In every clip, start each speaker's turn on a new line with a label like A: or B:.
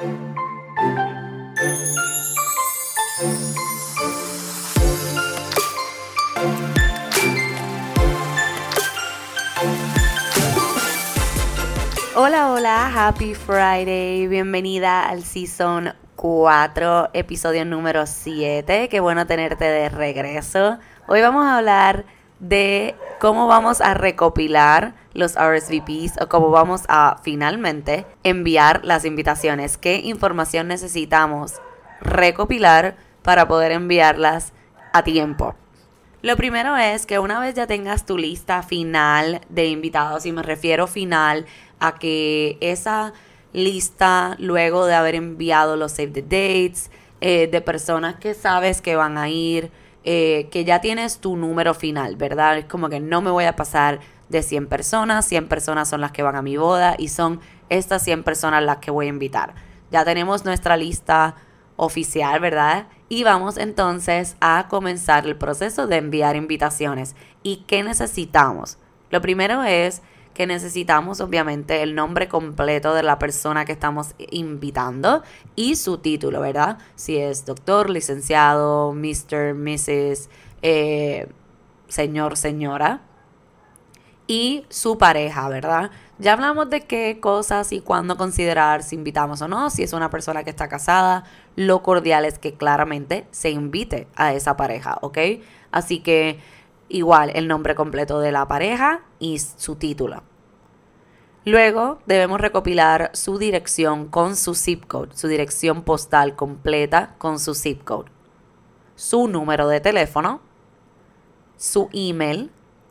A: Hola, hola, happy Friday, bienvenida al Season 4, episodio número 7, qué bueno tenerte de regreso. Hoy vamos a hablar de cómo vamos a recopilar los RSVPs o cómo vamos a finalmente enviar las invitaciones, qué información necesitamos recopilar para poder enviarlas a tiempo. Lo primero es que una vez ya tengas tu lista final de invitados, y me refiero final a que esa lista, luego de haber enviado los save the dates, eh, de personas que sabes que van a ir, eh, que ya tienes tu número final, ¿verdad? Es como que no me voy a pasar de 100 personas, 100 personas son las que van a mi boda y son estas 100 personas las que voy a invitar. Ya tenemos nuestra lista oficial, ¿verdad? Y vamos entonces a comenzar el proceso de enviar invitaciones. ¿Y qué necesitamos? Lo primero es que necesitamos obviamente el nombre completo de la persona que estamos invitando y su título, ¿verdad? Si es doctor, licenciado, Mr., Mrs., eh, señor, señora. Y su pareja, ¿verdad? Ya hablamos de qué cosas y cuándo considerar si invitamos o no, si es una persona que está casada, lo cordial es que claramente se invite a esa pareja, ¿ok? Así que igual el nombre completo de la pareja y su título. Luego debemos recopilar su dirección con su zip code, su dirección postal completa con su zip code, su número de teléfono, su email,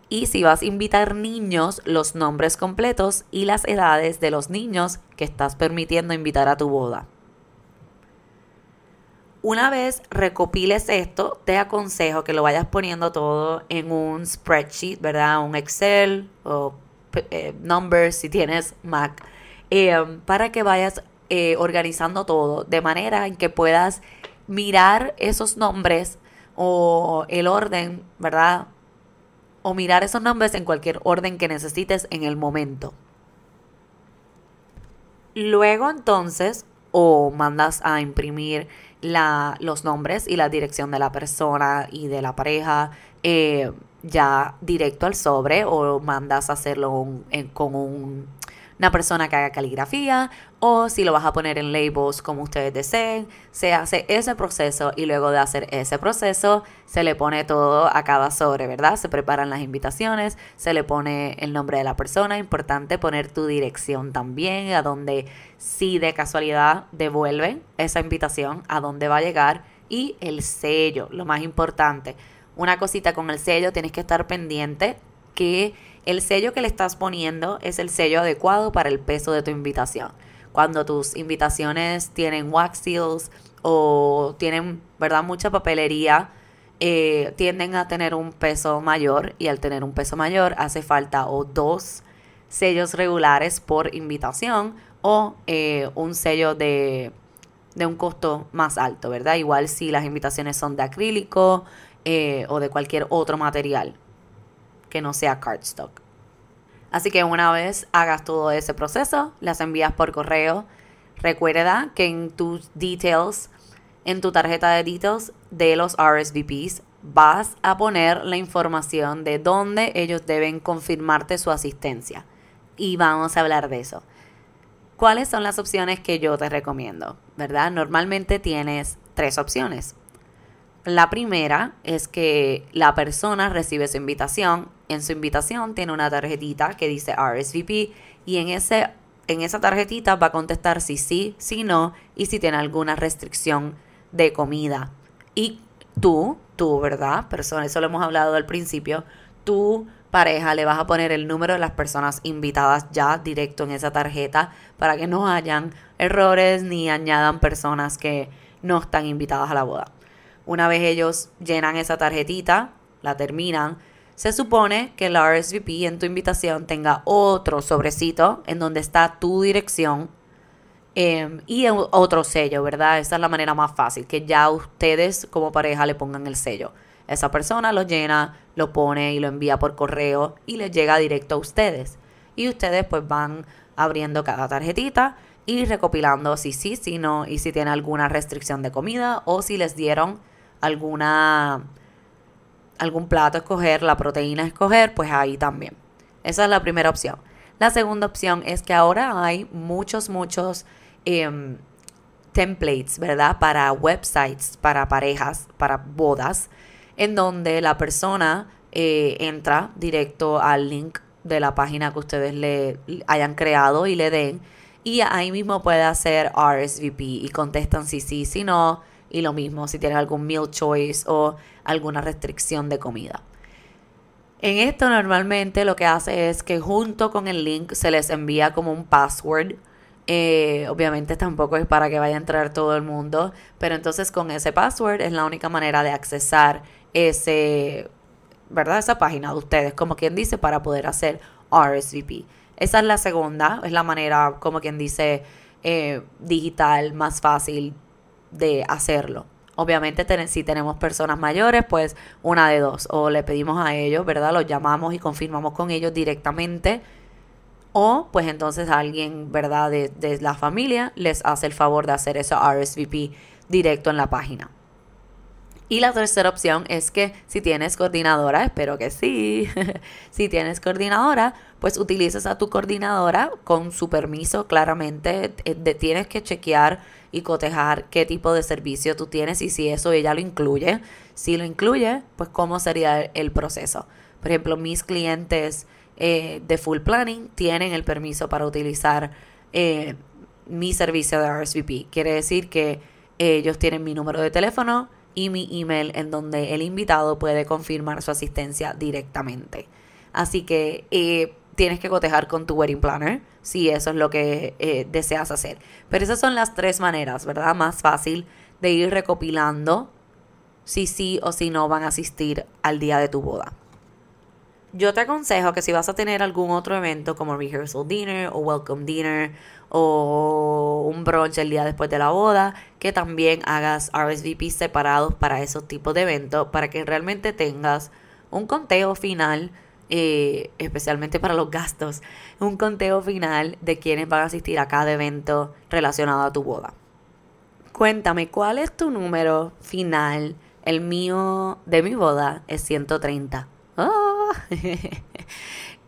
A: y si vas a invitar niños, los nombres completos y las edades de los niños que estás permitiendo invitar a tu boda. Una vez recopiles esto, te aconsejo que lo vayas poniendo todo en un spreadsheet, ¿verdad? Un Excel o eh, Numbers si tienes Mac, eh, para que vayas eh, organizando todo de manera en que puedas mirar esos nombres o el orden, ¿verdad? o mirar esos nombres en cualquier orden que necesites en el momento. Luego entonces o mandas a imprimir la, los nombres y la dirección de la persona y de la pareja eh, ya directo al sobre o mandas a hacerlo con un una persona que haga caligrafía o si lo vas a poner en labels como ustedes deseen, se hace ese proceso y luego de hacer ese proceso se le pone todo a cada sobre, ¿verdad? Se preparan las invitaciones, se le pone el nombre de la persona, importante poner tu dirección también, a donde si de casualidad devuelven esa invitación, a dónde va a llegar y el sello, lo más importante. Una cosita con el sello, tienes que estar pendiente que el sello que le estás poniendo es el sello adecuado para el peso de tu invitación. Cuando tus invitaciones tienen wax seals o tienen, ¿verdad?, mucha papelería, eh, tienden a tener un peso mayor y al tener un peso mayor hace falta o dos sellos regulares por invitación o eh, un sello de, de, un costo más alto, ¿verdad? Igual si las invitaciones son de acrílico eh, o de cualquier otro material que no sea cardstock. Así que una vez hagas todo ese proceso, las envías por correo. Recuerda que en tus details, en tu tarjeta de details de los RSVPs, vas a poner la información de dónde ellos deben confirmarte su asistencia. Y vamos a hablar de eso. ¿Cuáles son las opciones que yo te recomiendo? ¿Verdad? Normalmente tienes tres opciones. La primera es que la persona recibe su invitación. En su invitación tiene una tarjetita que dice RSVP y en, ese, en esa tarjetita va a contestar si sí, si no y si tiene alguna restricción de comida. Y tú, tú, ¿verdad? Persona, eso lo hemos hablado al principio, tu pareja le vas a poner el número de las personas invitadas ya directo en esa tarjeta para que no hayan errores ni añadan personas que no están invitadas a la boda. Una vez ellos llenan esa tarjetita, la terminan, se supone que el RSVP en tu invitación tenga otro sobrecito en donde está tu dirección em, y otro sello, ¿verdad? Esa es la manera más fácil, que ya ustedes como pareja le pongan el sello. Esa persona lo llena, lo pone y lo envía por correo y le llega directo a ustedes. Y ustedes pues van abriendo cada tarjetita y recopilando si sí, si no y si tiene alguna restricción de comida o si les dieron alguna algún plato escoger, la proteína escoger, pues ahí también. Esa es la primera opción. La segunda opción es que ahora hay muchos, muchos em, templates, ¿verdad? Para websites, para parejas, para bodas, en donde la persona eh, entra directo al link de la página que ustedes le hayan creado y le den. Y ahí mismo puede hacer RSVP y contestan si sí, si no. Y lo mismo si tienen algún meal choice o alguna restricción de comida. En esto normalmente lo que hace es que junto con el link se les envía como un password. Eh, obviamente tampoco es para que vaya a entrar todo el mundo, pero entonces con ese password es la única manera de accesar ese ¿verdad? Esa página de ustedes, como quien dice, para poder hacer RSVP. Esa es la segunda, es la manera, como quien dice, eh, digital más fácil de hacerlo. Obviamente si tenemos personas mayores, pues una de dos. O le pedimos a ellos, ¿verdad? Los llamamos y confirmamos con ellos directamente. O pues entonces alguien, ¿verdad? De, de la familia les hace el favor de hacer ese RSVP directo en la página. Y la tercera opción es que si tienes coordinadora, espero que sí, si tienes coordinadora, pues utilices a tu coordinadora con su permiso, claramente eh, tienes que chequear y cotejar qué tipo de servicio tú tienes y si eso ella lo incluye. Si lo incluye, pues cómo sería el proceso. Por ejemplo, mis clientes eh, de Full Planning tienen el permiso para utilizar eh, mi servicio de RSVP. Quiere decir que ellos tienen mi número de teléfono, y mi email en donde el invitado puede confirmar su asistencia directamente. Así que eh, tienes que cotejar con tu wedding planner si eso es lo que eh, deseas hacer. Pero esas son las tres maneras, ¿verdad? Más fácil de ir recopilando si sí o si no van a asistir al día de tu boda. Yo te aconsejo que si vas a tener algún otro evento como rehearsal dinner o welcome dinner o un brunch el día después de la boda, que también hagas RSVP separados para esos tipos de eventos, para que realmente tengas un conteo final, eh, especialmente para los gastos, un conteo final de quienes van a asistir a cada evento relacionado a tu boda. Cuéntame, ¿cuál es tu número final? El mío de mi boda es 130.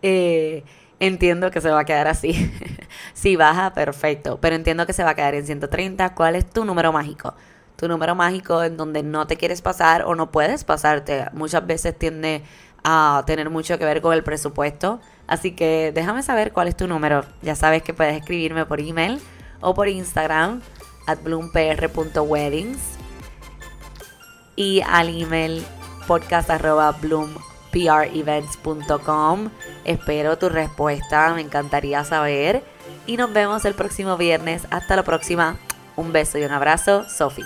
A: Eh, entiendo que se va a quedar así. si baja, perfecto. Pero entiendo que se va a quedar en 130. ¿Cuál es tu número mágico? Tu número mágico en donde no te quieres pasar o no puedes pasarte. Muchas veces tiende a tener mucho que ver con el presupuesto. Así que déjame saber cuál es tu número. Ya sabes que puedes escribirme por email o por Instagram at bloompr.weddings y al email podcast arroba prevents.com. Espero tu respuesta, me encantaría saber. Y nos vemos el próximo viernes. Hasta la próxima. Un beso y un abrazo, Sophie.